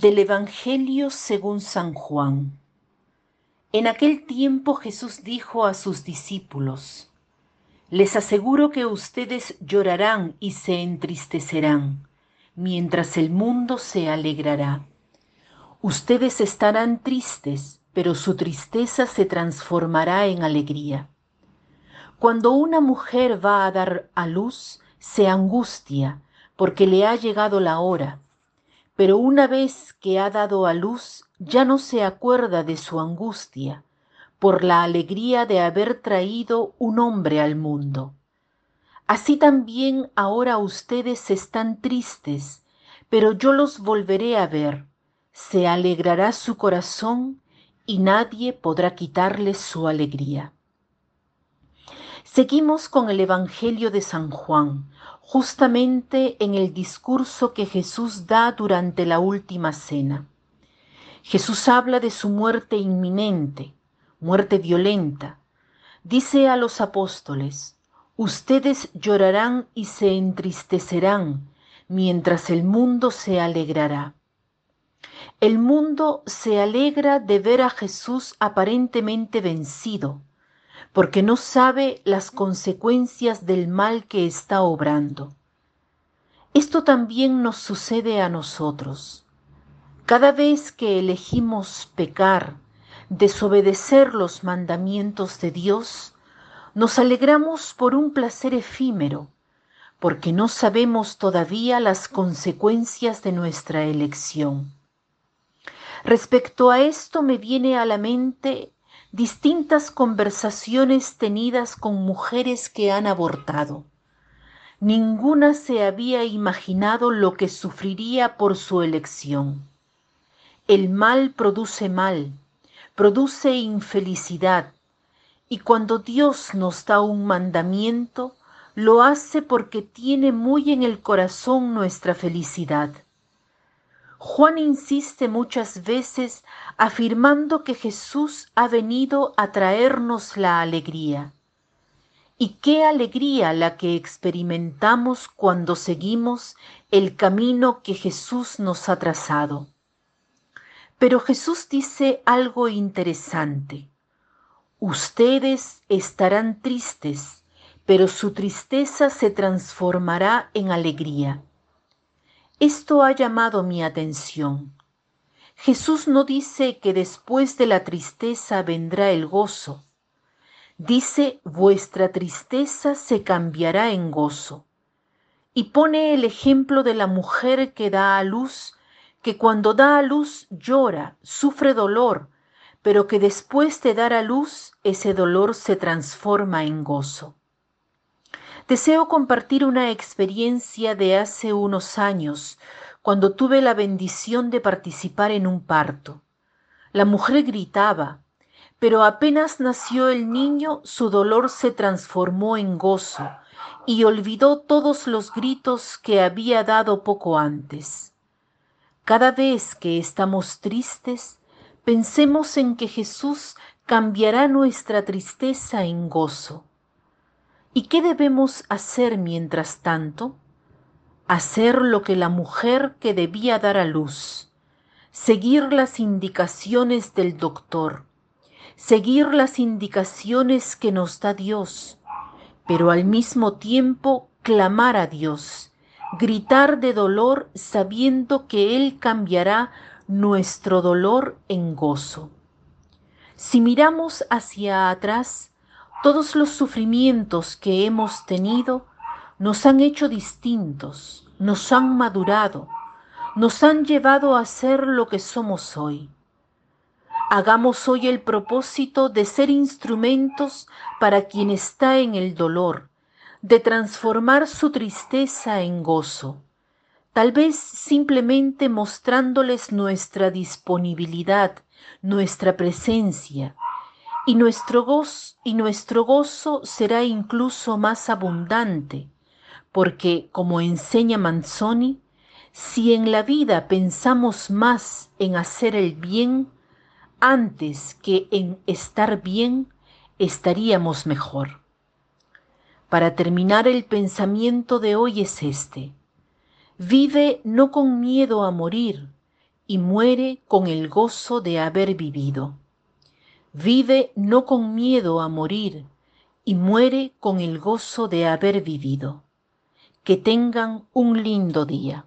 Del Evangelio según San Juan. En aquel tiempo Jesús dijo a sus discípulos, Les aseguro que ustedes llorarán y se entristecerán, mientras el mundo se alegrará. Ustedes estarán tristes, pero su tristeza se transformará en alegría. Cuando una mujer va a dar a luz, se angustia porque le ha llegado la hora, pero una vez que ha dado a luz ya no se acuerda de su angustia por la alegría de haber traído un hombre al mundo. Así también ahora ustedes están tristes, pero yo los volveré a ver, se alegrará su corazón y nadie podrá quitarles su alegría. Seguimos con el Evangelio de San Juan, justamente en el discurso que Jesús da durante la última cena. Jesús habla de su muerte inminente, muerte violenta. Dice a los apóstoles, ustedes llorarán y se entristecerán, mientras el mundo se alegrará. El mundo se alegra de ver a Jesús aparentemente vencido, porque no sabe las consecuencias del mal que está obrando. Esto también nos sucede a nosotros. Cada vez que elegimos pecar, desobedecer los mandamientos de Dios, nos alegramos por un placer efímero, porque no sabemos todavía las consecuencias de nuestra elección. Respecto a esto me viene a la mente distintas conversaciones tenidas con mujeres que han abortado. Ninguna se había imaginado lo que sufriría por su elección. El mal produce mal, produce infelicidad, y cuando Dios nos da un mandamiento, lo hace porque tiene muy en el corazón nuestra felicidad. Juan insiste muchas veces afirmando que Jesús ha venido a traernos la alegría. Y qué alegría la que experimentamos cuando seguimos el camino que Jesús nos ha trazado. Pero Jesús dice algo interesante. Ustedes estarán tristes, pero su tristeza se transformará en alegría. Esto ha llamado mi atención. Jesús no dice que después de la tristeza vendrá el gozo. Dice, vuestra tristeza se cambiará en gozo. Y pone el ejemplo de la mujer que da a luz, que cuando da a luz llora, sufre dolor, pero que después de dar a luz ese dolor se transforma en gozo. Deseo compartir una experiencia de hace unos años, cuando tuve la bendición de participar en un parto. La mujer gritaba, pero apenas nació el niño su dolor se transformó en gozo y olvidó todos los gritos que había dado poco antes. Cada vez que estamos tristes, pensemos en que Jesús cambiará nuestra tristeza en gozo ¿Y qué debemos hacer mientras tanto? Hacer lo que la mujer que debía dar a luz, seguir las indicaciones del doctor, seguir las indicaciones que nos da Dios, pero al mismo tiempo clamar a Dios, gritar de dolor sabiendo que Él cambiará nuestro dolor en gozo. Si miramos hacia atrás, todos los sufrimientos que hemos tenido nos han hecho distintos, nos han madurado, nos han llevado a ser lo que somos hoy. Hagamos hoy el propósito de ser instrumentos para quien está en el dolor, de transformar su tristeza en gozo, tal vez simplemente mostrándoles nuestra disponibilidad, nuestra presencia, y nuestro gozo, y nuestro gozo será incluso más abundante, porque, como enseña Manzoni, si en la vida pensamos más en hacer el bien antes que en estar bien, estaríamos mejor. Para terminar, el pensamiento de hoy es este. Vive no con miedo a morir, y muere con el gozo de haber vivido. Vive no con miedo a morir y muere con el gozo de haber vivido. Que tengan un lindo día.